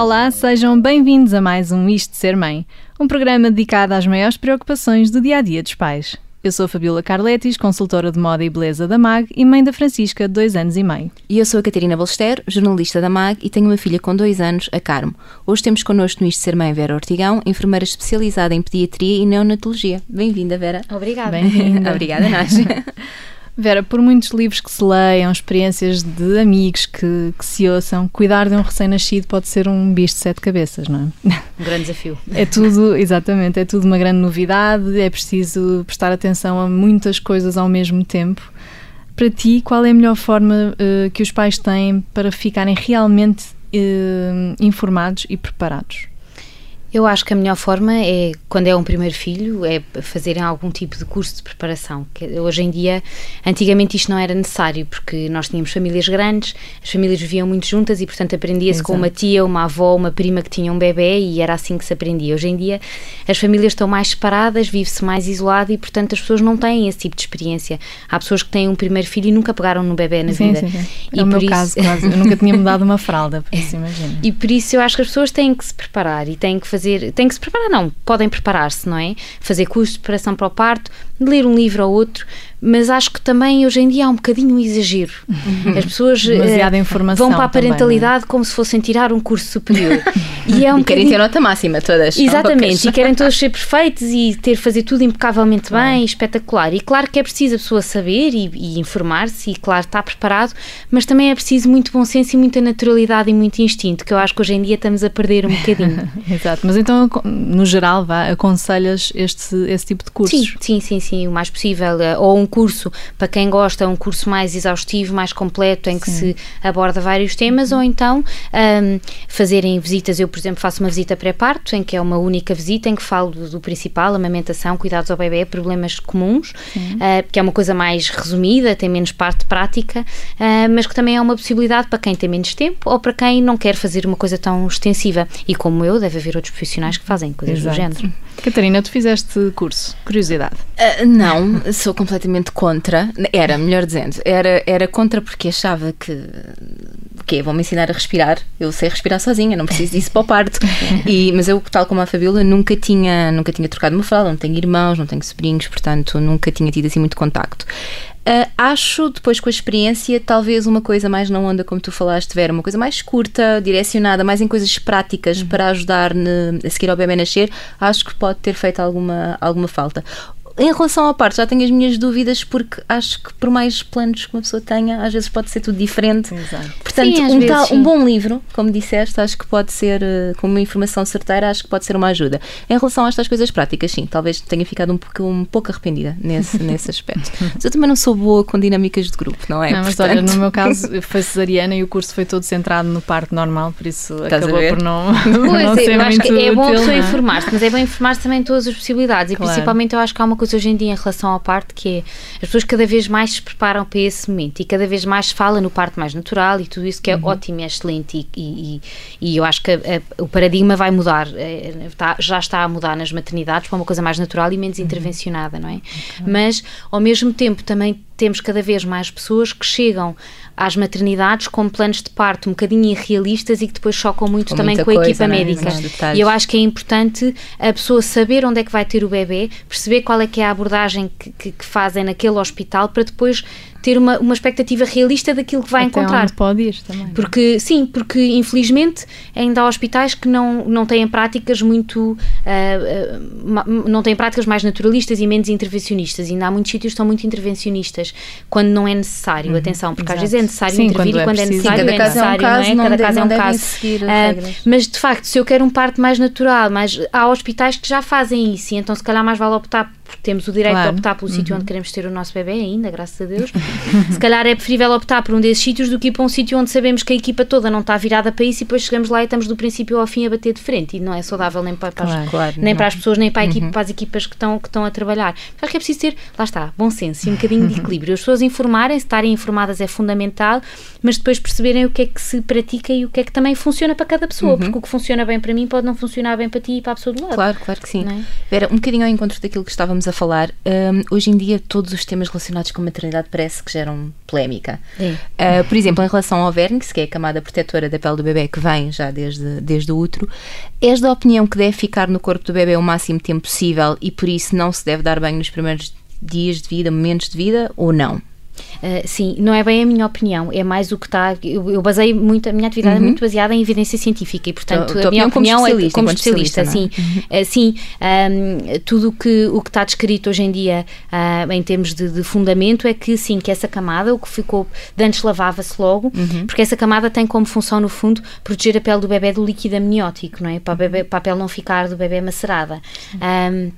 Olá, sejam bem-vindos a mais um Isto de Ser Mãe, um programa dedicado às maiores preocupações do dia a dia dos pais. Eu sou a Fabiola Carletis, consultora de moda e beleza da MAG e mãe da Francisca, de dois anos e meio. E eu sou a Catarina Balester, jornalista da MAG e tenho uma filha com dois anos, a Carmo. Hoje temos connosco no Isto Ser Mãe Vera Ortigão, enfermeira especializada em pediatria e neonatologia. Bem-vinda, Vera. Obrigada. Bem-vinda. Obrigada, nós. Vera, por muitos livros que se leiam, experiências de amigos que, que se ouçam, cuidar de um recém-nascido pode ser um bicho de sete cabeças, não é? Um grande desafio. É tudo, exatamente, é tudo uma grande novidade, é preciso prestar atenção a muitas coisas ao mesmo tempo. Para ti, qual é a melhor forma uh, que os pais têm para ficarem realmente uh, informados e preparados? Eu acho que a melhor forma é, quando é um primeiro filho, é fazerem algum tipo de curso de preparação. Hoje em dia, antigamente isto não era necessário, porque nós tínhamos famílias grandes, as famílias viviam muito juntas e, portanto, aprendia-se com uma tia, uma avó, uma prima que tinha um bebê e era assim que se aprendia. Hoje em dia, as famílias estão mais separadas, vive-se mais isolado e, portanto, as pessoas não têm esse tipo de experiência. Há pessoas que têm um primeiro filho e nunca pegaram no bebê na sim, vida. Sim, sim. E é o meu isso... caso, quase. Eu nunca tinha mudado uma fralda, por isso imagina. E por isso eu acho que as pessoas têm que se preparar e têm que fazer fazer, que se preparar, não, podem preparar-se, não é? Fazer curso de preparação para o parto, ler um livro ou outro, mas acho que também hoje em dia há um bocadinho um exagero. Uhum. As pessoas uh, informação vão para a parentalidade também, é? como se fossem tirar um curso superior. e é um e querem ter nota máxima todas. Exatamente, e querem todos ser perfeitos e ter fazer tudo impecavelmente bem, espetacular. E claro que é preciso a pessoa saber e, e informar-se e claro estar preparado, mas também é preciso muito bom senso e muita naturalidade e muito instinto, que eu acho que hoje em dia estamos a perder um bocadinho. Exato, mas então no geral vá, aconselhas este, esse tipo de cursos? Sim, sim, sim, sim, o mais possível, eh, ou um curso, para quem gosta, um curso mais exaustivo, mais completo, em que Sim. se aborda vários temas, ou então um, fazerem visitas. Eu, por exemplo, faço uma visita pré-parto, em que é uma única visita, em que falo do, do principal, amamentação, cuidados ao bebê, problemas comuns, uh, que é uma coisa mais resumida, tem menos parte prática, uh, mas que também é uma possibilidade para quem tem menos tempo ou para quem não quer fazer uma coisa tão extensiva. E como eu, deve haver outros profissionais que fazem coisas Exato. do género. Catarina, tu fizeste curso, curiosidade? Uh, não, sou completamente contra. Era, melhor dizendo, era, era contra porque achava que. Que vão me ensinar a respirar. Eu sei respirar sozinha, não preciso disso para o parto. E, mas eu, tal como a Fabiola, nunca tinha, nunca tinha trocado uma fralda, não tenho irmãos, não tenho sobrinhos, portanto nunca tinha tido assim muito contacto. Uh, acho, depois com a experiência, talvez uma coisa mais na onda, como tu falaste, Vera, uma coisa mais curta, direcionada, mais em coisas práticas uhum. para ajudar ne, a seguir ao bebê nascer, acho que pode ter feito alguma, alguma falta. Em relação à parte, já tenho as minhas dúvidas porque acho que por mais planos que uma pessoa tenha, às vezes pode ser tudo diferente. Exato. Portanto, sim, um, vezes, tal, um bom livro, como disseste, acho que pode ser, eh, com uma informação certeira, acho que pode ser uma ajuda. Em relação a estas coisas práticas, sim, talvez tenha ficado um pouco, um pouco arrependida nesse, nesse aspecto. Mas eu também não sou boa com dinâmicas de grupo, não é? Não, mas Portanto... olha, no meu caso foi cesariana e o curso foi todo centrado no parto normal, por isso Estás acabou por não, pois, não ser eu acho que é bom a pessoa informar-se, mas é bom informar-se também todas as possibilidades claro. e principalmente eu acho que há uma coisa hoje em dia em relação ao parto, que é as pessoas cada vez mais se preparam para esse momento e cada vez mais se fala no parto mais natural e tudo isso que é uhum. ótimo e é excelente e, e, e, eu acho que a, a, o paradigma vai mudar, é, está, já está a mudar nas maternidades para uma coisa mais natural e menos uhum. intervencionada, não é? Okay. Mas ao mesmo tempo também temos cada vez mais pessoas que chegam às maternidades com planos de parto um bocadinho irrealistas e que depois chocam muito com também com a coisa, equipa né? médica. E eu acho que é importante a pessoa saber onde é que vai ter o bebê, perceber qual é que é a abordagem que, que, que fazem naquele hospital para depois ter uma, uma expectativa realista daquilo que vai Até encontrar. Onde pode ir também. Porque, sim, porque infelizmente ainda há hospitais que não, não têm práticas muito. Uh, uh, não têm práticas mais naturalistas e menos intervencionistas. E ainda há muitos sítios que são muito intervencionistas quando não é necessário. Uhum, Atenção, porque exato. às vezes é necessário sim, intervir quando e quando é, é necessário sim, é necessário, é um caso, não é? Cada caso é um caso. Uh, mas de facto, se eu quero um parto mais natural, mas há hospitais que já fazem isso, e então se calhar mais vale optar temos o direito claro. de optar pelo uhum. sítio onde queremos ter o nosso bebê ainda, graças a Deus. se calhar é preferível optar por um desses sítios do que ir para um sítio onde sabemos que a equipa toda não está virada para isso e depois chegamos lá e estamos do princípio ao fim a bater de frente e não é saudável nem para, para, claro, as, claro, nem para as pessoas, nem para, equipa, uhum. para as equipas que estão, que estão a trabalhar. Acho que é preciso ter, lá está, bom senso e um bocadinho de equilíbrio. As pessoas informarem-se, estarem informadas é fundamental, mas depois perceberem o que é que se pratica e o que é que também funciona para cada pessoa, uhum. porque o que funciona bem para mim pode não funcionar bem para ti e para a pessoa do lado. Claro, claro que sim. É? Vera, um bocadinho ao encontro daquilo que estávamos a falar, um, hoje em dia todos os temas relacionados com maternidade parece parece que geram polémica. Uh, por exemplo, em relação ao vernix, que é a camada protetora da pele do bebê que vem já desde, desde o útero, és da opinião que deve ficar no corpo do bebê o máximo tempo possível e por isso não se deve dar banho nos primeiros dias de vida, momentos de vida ou não? Uh, sim, não é bem a minha opinião, é mais o que está. Eu, eu baseio muito, a minha atividade uhum. é muito baseada em evidência científica e, portanto, a, a minha opinião como é como especialista. Sim, uh, sim um, tudo que, o que está descrito hoje em dia uh, em termos de, de, fundamento é que sim, que essa camada, o que ficou, de antes lavava-se logo, uhum. porque essa camada tem como função, no fundo, proteger a pele do bebê do líquido amniótico, não é? Para, bebê, para a pele não ficar do bebê macerada. Um,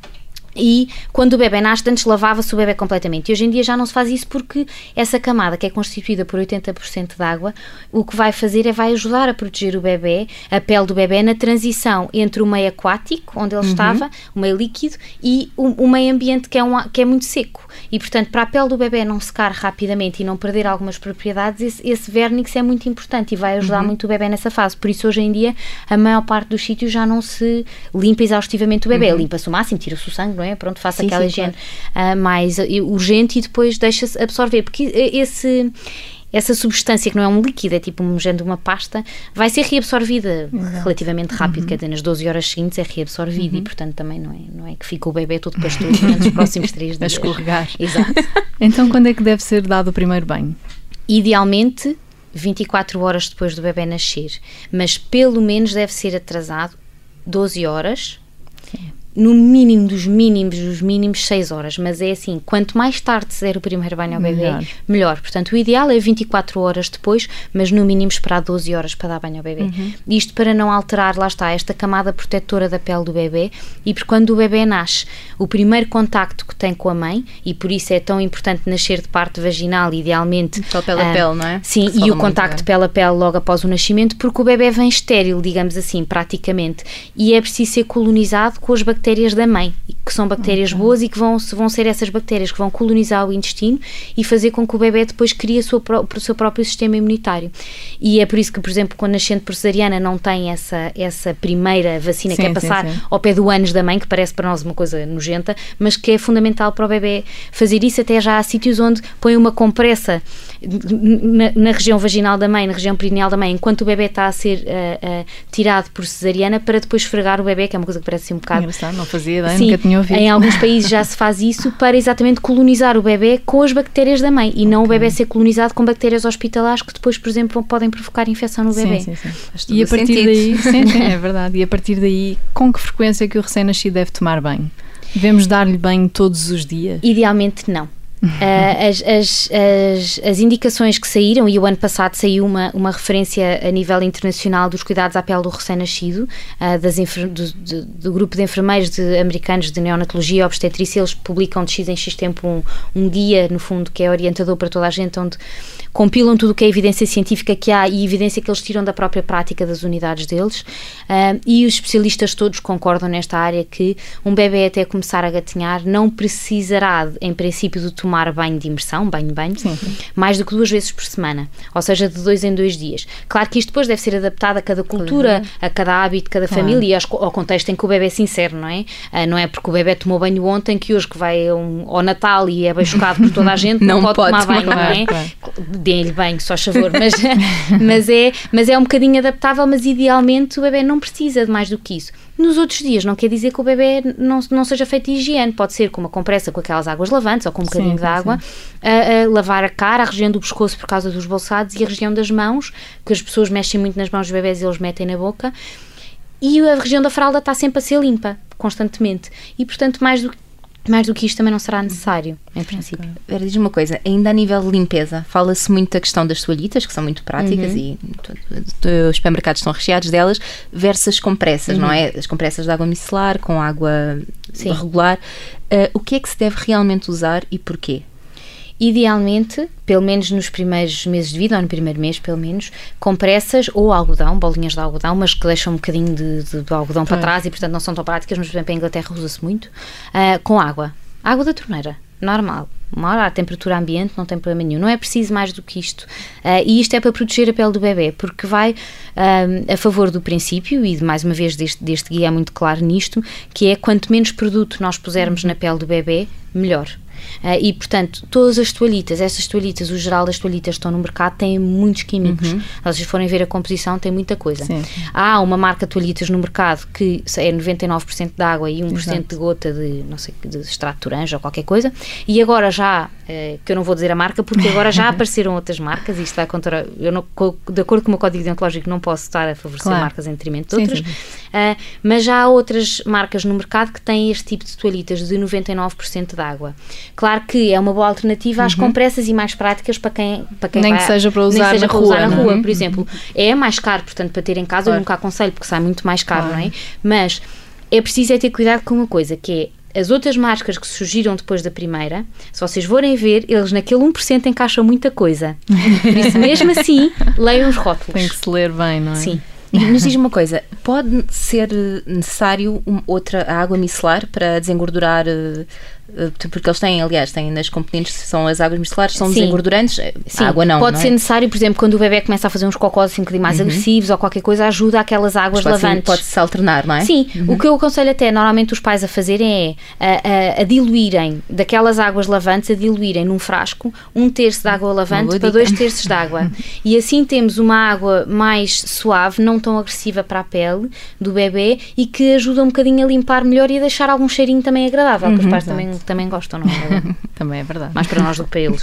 e quando o bebê nasce, antes lavava-se o bebê completamente. E hoje em dia já não se faz isso porque essa camada, que é constituída por 80% de água, o que vai fazer é vai ajudar a proteger o bebê, a pele do bebê, na transição entre o meio aquático, onde ele uhum. estava, o meio líquido, e o, o, meio ambiente, que é, um, que é muito seco. E, portanto, para a pele do bebê não secar rapidamente e não perder algumas propriedades, esse, esse vernix é muito importante e vai ajudar uhum. muito o bebê nessa fase. Por isso, hoje em dia, a maior parte dos sítios já não se limpa exaustivamente o bebê. Uhum. Limpa-se o máximo, tira-se o sangue, não é? Pronto, faça sim, aquela sim, higiene claro. uh, mais urgente e depois deixa-se absorver, porque esse essa substância que não é um líquido, é tipo um género de uma pasta, vai ser reabsorvida Exato. relativamente rápido, uhum. quer dizer, nas 12 horas seguintes é reabsorvida uhum. e, portanto, também não é, não é que fica o bebê todo pastoso durante os próximos 3 dias. A escorregar. Exato. então, quando é que deve ser dado o primeiro banho? Idealmente, 24 horas depois do bebê nascer, mas pelo menos deve ser atrasado 12 horas no mínimo dos mínimos dos mínimos 6 horas, mas é assim, quanto mais tarde se der o primeiro banho ao bebê, melhor. melhor. Portanto, o ideal é 24 horas depois, mas no mínimo esperar 12 horas para dar banho ao bebê. Uhum. Isto para não alterar, lá está, esta camada protetora da pele do bebê e porque quando o bebê nasce, o primeiro contacto que tem com a mãe, e por isso é tão importante nascer de parte vaginal, idealmente. Só pela uh, pele, não é? Sim, e o contacto pele a pele logo após o nascimento, porque o bebê vem estéril, digamos assim, praticamente, e é preciso ser colonizado com as bactérias bactérias da mãe, que são bactérias okay. boas e que vão, vão ser essas bactérias que vão colonizar o intestino e fazer com que o bebê depois crie a sua, o seu próprio sistema imunitário. E é por isso que, por exemplo, quando nascente por cesariana não tem essa, essa primeira vacina sim, que é passar sim, sim. ao pé do ânus da mãe, que parece para nós uma coisa nojenta, mas que é fundamental para o bebê fazer isso. Até já há sítios onde põe uma compressa na, na, região vaginal da mãe, na região perineal da mãe, enquanto o bebê está a ser uh, uh, tirado por cesariana para depois esfregar o bebê, que é uma coisa que parece assim um bocado. Engraçado, não fazia ideia, Sim, nunca tinha ouvido. Em alguns países já se faz isso para exatamente colonizar o bebê com as bactérias da mãe e okay. não o bebê ser colonizado com bactérias hospitalares que depois, por exemplo, podem provocar infecção no bebê. Sim, sim, sim. E a partir sentido. daí, sim, sim, é verdade. E a partir daí, com que frequência é que o recém-nascido deve tomar banho? Devemos dar-lhe banho todos os dias? Idealmente não. Uh, as, as, as, as, indicações que saíram, e o ano passado saiu uma, uma referência a nível internacional dos cuidados à pele do recém-nascido, uh, do, do, grupo de enfermeiros de, americanos de neonatologia e obstetrícia, eles publicam de X em X tempo um, um guia, no fundo, que é orientador para toda a gente, onde compilam tudo o que é evidência científica que há e evidência que eles tiram da própria prática das unidades deles. Uh, e os especialistas todos concordam nesta área que um bebê até começar a gatinhar não precisará, em princípio, de tomar banho de imersão, banho-banho, mais do que duas vezes por semana, ou seja, de dois em dois dias. Claro que isto depois deve ser adaptado a cada cultura, a cada hábito, cada claro. família e ao contexto em que o bebê é sincero, não é? Uh, não é porque o bebê tomou banho ontem que hoje que vai um, ao Natal e é bem chocado por toda a gente, não, não pode, pode, tomar banho, não é? Claro deem-lhe banho, só favor, mas, mas, é, mas é um bocadinho adaptável, mas idealmente o bebê não precisa de mais do que isso. Nos outros dias, não quer dizer que o bebê não, não seja feito higiene, pode ser com uma compressa com aquelas águas lavantes ou com um bocadinho sim, de água, a, a, lavar a cara, a região do pescoço por causa dos bolsados e a região das mãos, que as pessoas mexem muito nas mãos dos bebés e eles metem na boca. E a região da fralda está sempre a ser limpa, constantemente. E, portanto, mais do que mais do que isto também não será necessário, em princípio. Okay. diz uma coisa, ainda a nível de limpeza, fala-se muito da questão das toalhitas, que são muito práticas uhum. e os supermercados estão recheados delas, versus compressas, uhum. não é? As compressas de água micelar com água Sim. regular. Uh, o que é que se deve realmente usar e porquê? Idealmente, pelo menos nos primeiros meses de vida, ou no primeiro mês, pelo menos, compressas ou algodão, bolinhas de algodão, mas que deixam um bocadinho de, de, de algodão para trás e, portanto, não são tão práticas, mas, por exemplo, em Inglaterra usa-se muito, uh, com água. Água da torneira, normal. Uma hora à temperatura ambiente, não tem problema nenhum. Não é preciso mais do que isto. Uh, e isto é para proteger a pele do bebê, porque vai uh, a favor do princípio, e mais uma vez deste, deste guia é muito claro nisto, que é quanto menos produto nós pusermos na pele do bebê, melhor. Uh, e, portanto, todas as toalhitas, essas toalhitas, o geral das toalhitas que estão no mercado, têm muitos químicos. Uhum. Se vocês forem ver a composição, tem muita coisa. Sim. Há uma marca de toalhitas no mercado que é 99% de água e 1% Exato. de gota de, não sei, de extrato de toranja ou qualquer coisa. E agora já, uh, que eu não vou dizer a marca, porque agora já apareceram outras marcas, isto vai contra. Eu não, de acordo com o meu código deontológico, não posso estar a favorecer claro. marcas em detrimento de outras. Sim, sim. Uh, mas já há outras marcas no mercado que têm este tipo de toalhitas de 99% de água. Claro que é uma boa alternativa às uhum. compressas e mais práticas para quem, para quem nem vai, que seja para usar, seja na, para rua, usar na rua, por exemplo. É mais caro, portanto, para ter em casa, claro. eu nunca aconselho porque sai muito mais caro, claro. não é? Mas é preciso é ter cuidado com uma coisa, que é as outras marcas que surgiram depois da primeira, se vocês forem ver, eles naquele 1% encaixam muita coisa. Por isso, mesmo assim, leiam os rótulos. Tem que se ler bem, não é? Sim. Mas diz uma coisa, pode ser necessário outra água micelar para desengordurar eh, porque eles têm, aliás, têm nas componentes que são as águas micelares, são Sim. desengordurantes, eh, Sim. água não. Pode não ser é? necessário, por exemplo, quando o bebê começa a fazer uns cocós assim um bocadinho mais uhum. agressivos ou qualquer coisa, ajuda aquelas águas Mas, lavantes. Pode-se alternar, não é? Sim, uhum. o que eu aconselho até normalmente os pais a fazerem é a, a, a, diluírem daquelas águas lavantes, a diluírem num frasco um terço de água lavante para dois terços de água. e assim temos uma água mais suave, não tão agressiva para a pele do bebê e que ajuda um bocadinho a limpar melhor e a deixar algum cheirinho também agradável, uhum. que os pais também, também gostam, não é? Também é verdade. Mais para nós do que para eles.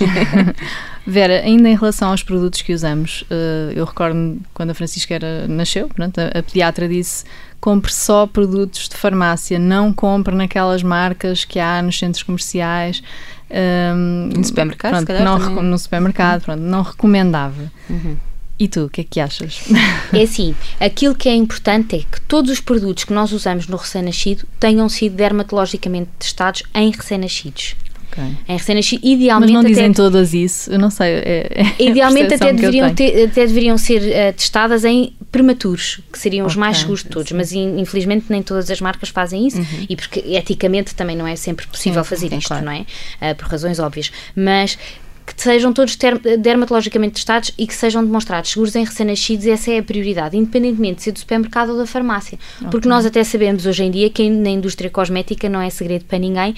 Vera, ainda em relação aos produtos que usamos, eh, eu recordo quando a Francisca era, nasceu, pronto, a, pediatra disse compre só produtos de farmácia, não compre naquelas marcas que há nos centros comerciais. Um, no supermercado, pronto, calhar, não, no supermercado, pronto, não recomendava. Uhum. E tu, o que é que achas? É assim, aquilo que é importante é que todos os produtos que nós usamos no recém-nascido tenham sido dermatologicamente testados em recém-nascidos. Okay. Em recém-nascido, idealmente. Mas não dizem até, todas isso, eu não sei. É, é idealmente até deveriam, ter, até deveriam ser uh, testadas em prematuros, que seriam okay, os mais seguros de todos, mas in, infelizmente nem todas as marcas fazem isso uhum. e porque eticamente também não é sempre possível sim, fazer isto, claro. não é? Uh, por razões óbvias. Mas que sejam todos dermatologicamente testados e que sejam demonstrados seguros em recém-nascidos, essa é a prioridade, independentemente de ser do supermercado ou da farmácia. Okay. Porque nós até sabemos hoje em dia que na indústria cosmética não é segredo para ninguém,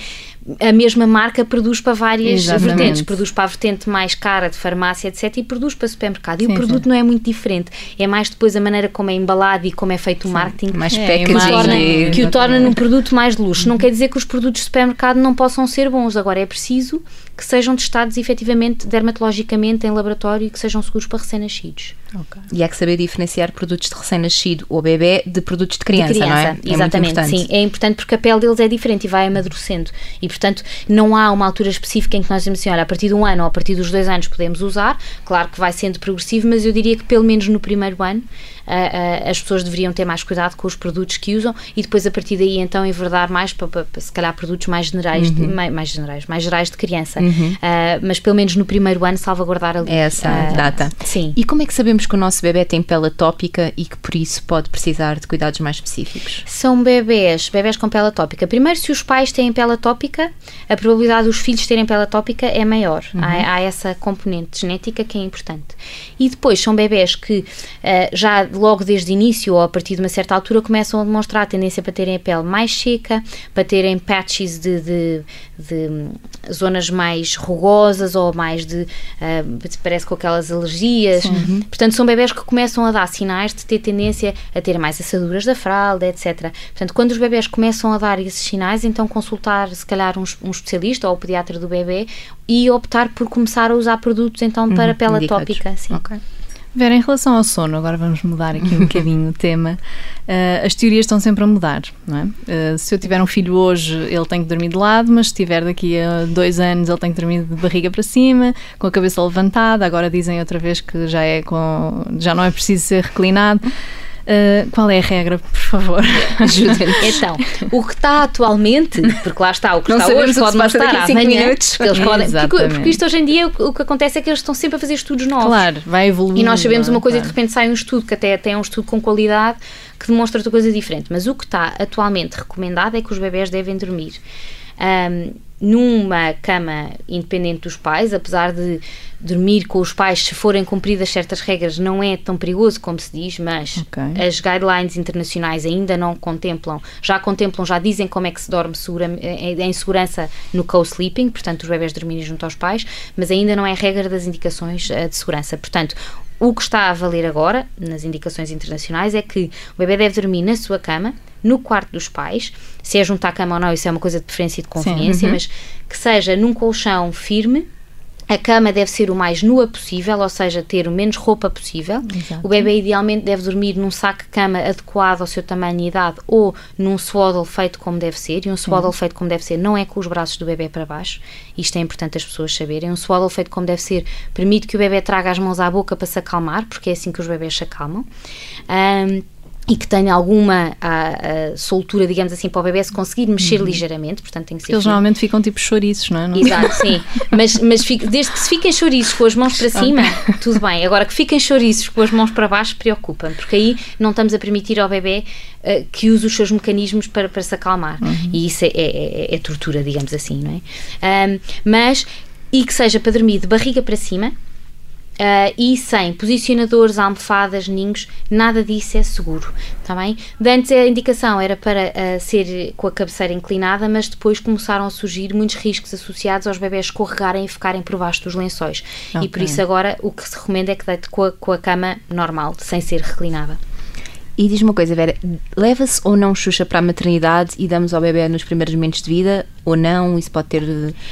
a mesma marca produz para várias Exatamente. vertentes. Produz para a vertente mais cara de farmácia, etc. e produz para supermercado. E sim, o produto sim. não é muito diferente. É mais depois a maneira como é embalado e como é feito o marketing. Mais é, packaging. Que, torna, que o torna num produto mais de luxo. Não quer dizer que os produtos de supermercado não possam ser bons. Agora é preciso que sejam testados efetivamente dermatologicamente em laboratório e que sejam seguros para recém-nascidos. Okay. E há que saber diferenciar produtos de recém-nascido ou bebê de produtos de criança, de criança não é? é exatamente, é sim. É importante porque a pele deles é diferente e vai amadurecendo. E, portanto, não há uma altura específica em que nós dizemos assim, olha, a partir de um ano ou a partir dos dois anos podemos usar. Claro que vai sendo progressivo, mas eu diria que pelo menos no primeiro ano uh, as pessoas deveriam ter mais cuidado com os produtos que usam e depois a partir daí então enverdar mais para, para, para se calhar produtos mais generais, uhum. de, mais, mais, generais, mais gerais de criança. Uhum. Uh, mas pelo menos no primeiro ano salvaguardar ali. Essa uh, data. Sim. E como é que sabemos que o nosso bebê tem pele atópica e que por isso pode precisar de cuidados mais específicos? São bebés, bebés com pele atópica. Primeiro, se os pais têm pele atópica, a probabilidade dos filhos terem pele atópica é maior. Uhum. Há, há, essa componente genética que é importante. E depois são bebés que já logo desde o início ou a partir de uma certa altura começam a demonstrar a tendência para terem a pele mais seca, para terem patches de, de, de zonas mais rugosas ou mais de, uh, parece com aquelas alergias. Uhum. Portanto, são bebés que começam a dar sinais de ter tendência a ter mais assaduras da fralda, etc. Portanto, quando os bebés começam a dar esses sinais, então consultar se calhar um, um especialista ou o pediatra do bebê e optar por começar a usar produtos então para uhum, pele atópica. Sim. Okay. Vera, em relação ao sono, agora vamos mudar aqui um bocadinho o tema. Uh, as teorias estão sempre a mudar, não é? Uh, se eu tiver um filho hoje, ele tem que dormir de lado, mas se tiver daqui a dois anos, ele tem que dormir de barriga para cima, com a cabeça levantada. Agora dizem outra vez que já é com, já não é preciso ser reclinado. Uh, qual é a regra, por favor? Ajuda-nos. Então, o que está atualmente, porque lá está, o que não está hoje pode não estar amanhã. Eles podem, porque, porque, isto hoje em dia o, o, que acontece é que eles estão sempre a fazer estudos novos. Claro, vai evoluindo. E nós sabemos uma coisa claro. e de repente sai um estudo que até, até é um estudo com qualidade que demonstra outra coisa diferente. Mas o que está atualmente recomendado é que os bebés devem dormir um, numa cama independente dos pais, apesar de dormir com os pais, se forem cumpridas certas regras, não é tão perigoso como se diz, mas okay. as guidelines internacionais ainda não contemplam, já contemplam, já dizem como é que se dorme segura, eh, em segurança no co-sleeping, portanto, os bebés dormirem junto aos pais, mas ainda não é regra das indicações uh, de segurança. Portanto, o que está a valer agora, nas indicações internacionais, é que o bebê deve dormir na sua cama, no quarto dos pais. Se é junto à cama ou não, isso é uma coisa de preferência e de conveniência, uhum. mas que seja num colchão firme. A cama deve ser o mais nua possível, ou seja, ter o menos roupa possível. Exato. O bebê idealmente deve dormir num saco-cama adequado ao seu tamanho e idade ou num swaddle feito como deve ser. E um swaddle feito como deve ser não é com os braços do bebê para baixo. Isto é importante as pessoas saberem. Um swaddle feito como deve ser permite que o bebê traga as mãos à boca para se acalmar, porque é assim que os bebés se acalmam. Um, e que tenha alguma a, a, soltura, digamos assim, para o bebê se conseguir mexer uhum. ligeiramente, portanto tem que ser. Eles normalmente ficam tipo chouriços, não é? Não Exato, sim. Mas, mas fique, desde que se fiquem chouriços com as mãos para cima, tudo bem. Agora que fiquem chouriços com as mãos para baixo, preocupa-me, porque aí não estamos a permitir ao bebê uh, que use os seus mecanismos para, para se acalmar. Uhum. E isso é, é, é, é, tortura, digamos assim, não é? Um, mas, e que seja para dormir de barriga para cima Uh, e sem posicionadores, almofadas, ninhos, nada disso é seguro, está bem? De antes a indicação era para uh, ser com a cabeceira inclinada, mas depois começaram a surgir muitos riscos associados aos bebés escorregarem e ficarem por baixo dos lençóis. Okay. E por isso agora o que se recomenda é que deite com a, com a cama normal, sem ser reclinada. E diz uma coisa, Vera, leva-se ou não Xuxa para a maternidade e damos ao bebê nos primeiros momentos de vida ou não? Isso pode ter.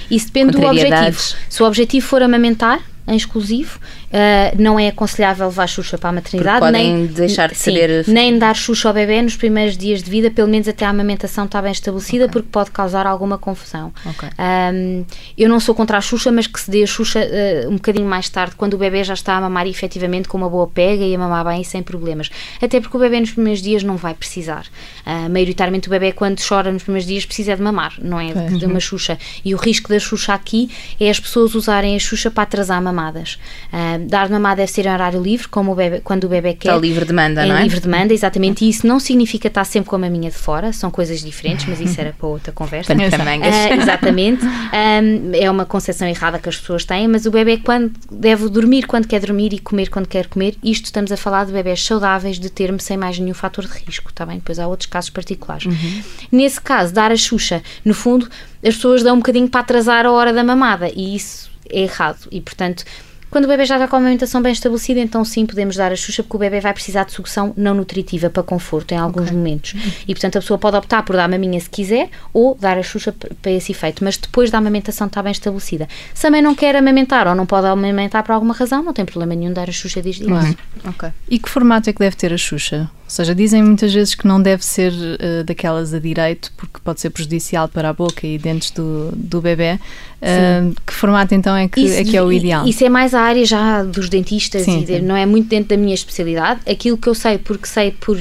Isso depende do objetivo. Se o objetivo for amamentar, em exclusivo. Uh, não é aconselhável levar Xuxa para a maternidade. Porque podem nem deixar de sim, saber. Nem dar Xuxa ao bebê nos primeiros dias de vida, pelo menos até a amamentação está bem estabelecida, okay. porque pode causar alguma confusão. Okay. Um, eu não sou contra a Xuxa, mas que se dê a Xuxa uh, um bocadinho mais tarde, quando o bebê já está a mamar efetivamente com uma boa pega e a mamar bem e sem problemas. Até porque o bebê nos primeiros dias não vai precisar. Uh, maioritariamente o bebê, quando chora nos primeiros dias, precisa de mamar, não é de, de uma Xuxa. E o risco da Xuxa aqui é as pessoas usarem a Xuxa para atrasar a mamar mamadas. Uh, dar mamar deve ser em horário livre, como o bebê, quando o bebê quer. Está livre demanda, não é? livre demanda, exatamente. E isso não significa estar sempre com a maminha de fora, são coisas diferentes, mas isso era para outra conversa. Para uh, exatamente. Um, é uma concepção errada que as pessoas têm, mas o bebê quando deve dormir quando quer dormir e comer quando quer comer. Isto estamos a falar de bebés saudáveis de termo sem mais nenhum fator de risco, está bem? Depois há outros casos particulares. Uhum. Nesse caso, dar a Xuxa, no fundo, as pessoas dão um bocadinho para atrasar a hora da mamada e isso é errado. E, portanto, quando o bebê já está com a alimentação bem estabelecida, então sim podemos dar a Xuxa, porque o bebê vai precisar de sucção não nutritiva para conforto em alguns okay. momentos. E portanto a pessoa pode optar por dar a maminha se quiser ou dar a Xuxa para esse efeito, mas depois da amamentação está bem estabelecida. Se também não quer amamentar ou não pode amamentar por alguma razão, não tem problema nenhum dar a Xuxa desde isso. Okay. E que formato é que deve ter a Xuxa? Ou seja, dizem muitas vezes que não deve ser uh, daquelas a direito porque pode ser prejudicial para a boca e dentes do, do bebê. Uh, que formato então é que, isso, é que é o ideal? Isso é mais a área já dos dentistas sim, e sim. não é muito dentro da minha especialidade. Aquilo que eu sei, porque sei por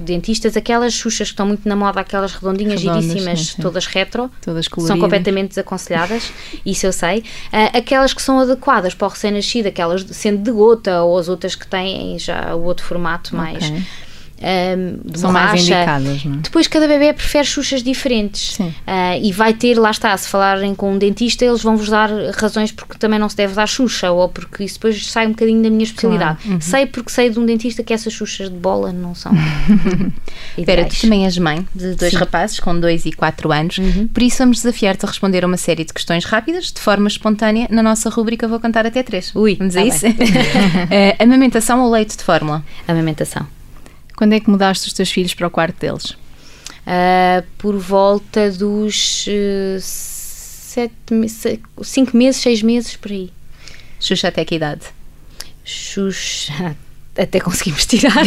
dentistas, aquelas xuxas que estão muito na moda, aquelas redondinhas Redondas, giríssimas, sim, sim. todas retro, todas são completamente desaconselhadas, isso eu sei. Uh, aquelas que são adequadas para o recém-nascido, aquelas sendo de gota ou as outras que têm já o outro formato mais. Okay um, São borracha. mais indicadas, não é? Depois cada bebê prefere xuxas diferentes uh, e vai ter, lá está, se falarem com um dentista, eles vão vos dar razões porque também não se deve dar xuxa ou porque isso depois sai um bocadinho da minha especialidade. Claro. Uhum. Sei porque sei de um dentista que essas xuxas de bola não são. Espera, tu também és mãe de dois Sim. rapazes com 2 e 4 anos, uhum. por isso vamos desafiar-te a responder a uma série de questões rápidas, de forma espontânea, na nossa rubrica Vou Contar Até 3. Ui, vamos tá a isso? uh, amamentação ou leite de fórmula? Amamentação. Quando é que mudaste os teus filhos para o quarto deles? Uh, por volta dos uh, sete, cinco meses, seis meses, por aí. Xuxa até que idade? Xuxa até conseguimos tirar.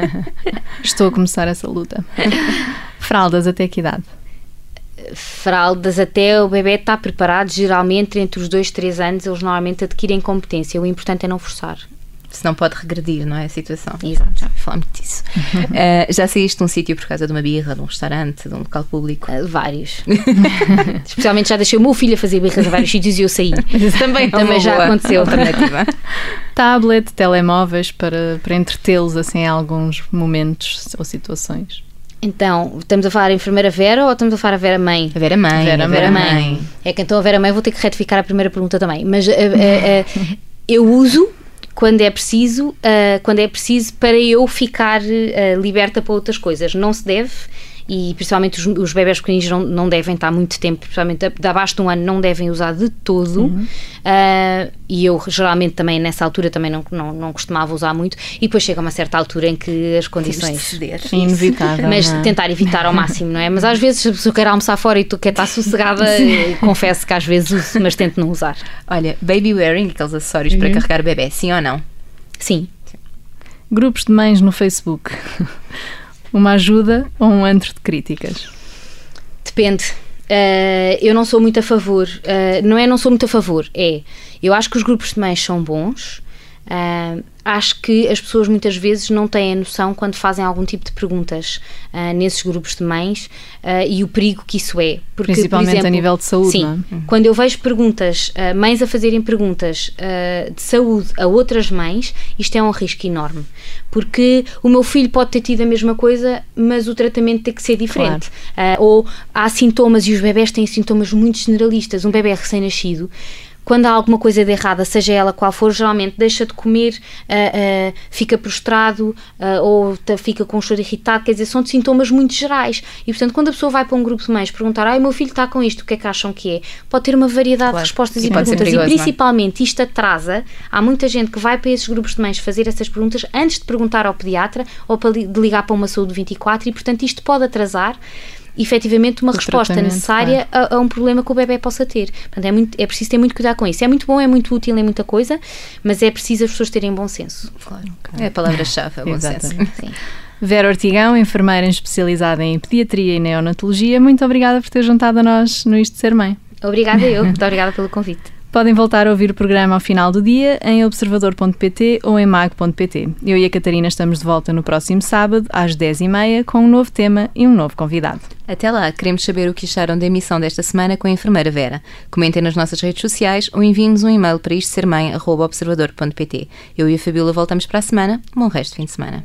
Estou a começar essa luta. Fraldas até que idade? Fraldas até o bebê está preparado, geralmente entre os dois e três anos eles normalmente adquirem competência. O importante é não forçar senão pode regredir, não é? A situação. Exato. Já falamos disso. uh, já saíste de um sítio por causa de uma birra, de um restaurante, de um local público? Uh, vários. Especialmente já deixei o meu filho a fazer birras a vários sítios e eu saí. também também já aconteceu. Alternativa. Tablet, telemóveis para, para entretê-los assim, em alguns momentos ou situações. Então, estamos a falar a enfermeira Vera ou estamos a falar a Vera Mãe? A Vera Mãe. Vera, a Vera mãe. mãe. É que então a Vera Mãe vou ter que retificar a primeira pergunta também. Mas uh, uh, uh, eu uso quando é preciso, quando é preciso para eu ficar liberta para outras coisas. Não se deve e principalmente os, os bebés pequeninos não, não devem estar muito tempo, principalmente da abaixo de um ano, não devem usar de todo. Uhum. Uh, e eu geralmente também nessa altura também não, não, não costumava usar muito. E depois chega uma certa altura em que as condições. É inevitável. Mas é? tentar evitar ao máximo, não é? Mas às vezes, se a pessoa quer almoçar fora e tu quer estar sossegada, confesso que às vezes uso, mas tento não usar. Olha, baby wearing, aqueles acessórios uhum. para carregar o bebê, sim ou não? Sim. Grupos de mães no Facebook. Uma ajuda ou um antro de críticas? Depende. Uh, eu não sou muito a favor. Uh, não é não sou muito a favor, é. Eu acho que os grupos de mães são bons. Uh, acho que as pessoas muitas vezes não têm a noção quando fazem algum tipo de perguntas uh, nesses grupos de mães uh, e o perigo que isso é. Porque, Principalmente por exemplo, a nível de saúde. Sim, é? uhum. quando eu vejo perguntas, mães a fazerem perguntas de saúde a outras mães, isto é um risco enorme. Porque o meu filho pode ter tido a mesma coisa, mas o tratamento tem que ser diferente. Claro. ou há sintomas e os bebés têm sintomas muito generalistas. Um bebê recém-nascido quando há alguma coisa de errada, seja ela qual for, geralmente deixa de comer, uh, uh, fica prostrado uh, ou fica com o choro irritado, quer dizer, são sintomas muito gerais. E portanto, quando a pessoa vai para um grupo de mães perguntar, ai, meu filho está com isto, o que é que acham que é? Pode ter uma variedade claro. de respostas e, e perguntas. Perigoso, e é? principalmente isto atrasa. Há muita gente que vai para esses grupos de mães fazer essas perguntas antes de perguntar ao pediatra ou para de ligar para uma saúde 24 e portanto isto pode atrasar efetivamente uma o resposta necessária claro. a, a, um problema que o bebê possa ter. Portanto, é, muito, é preciso ter muito cuidado com isso. É muito bom, é muito útil em muita coisa, mas é preciso as pessoas terem bom senso. Claro. Okay. É a palavra-chave, é bom senso. Sim. Vera Ortigão, enfermeira especializada em pediatria e neonatologia, muito obrigada por ter juntado a nós no Isto de Ser Mãe. Obrigada eu, muito obrigada pelo convite. Podem voltar a ouvir o programa ao final do dia em observador.pt ou em mag.pt. Eu e a Catarina estamos de volta no próximo sábado, às 10h30, com um novo tema e um novo convidado. Até lá, queremos saber o que acharam da emissão desta semana com a enfermeira Vera. Comentem nas nossas redes sociais ou enviem-nos um e-mail para isto sermãe.observador.pt. Eu e a Fabíola voltamos para a semana. Bom resto de fim de semana.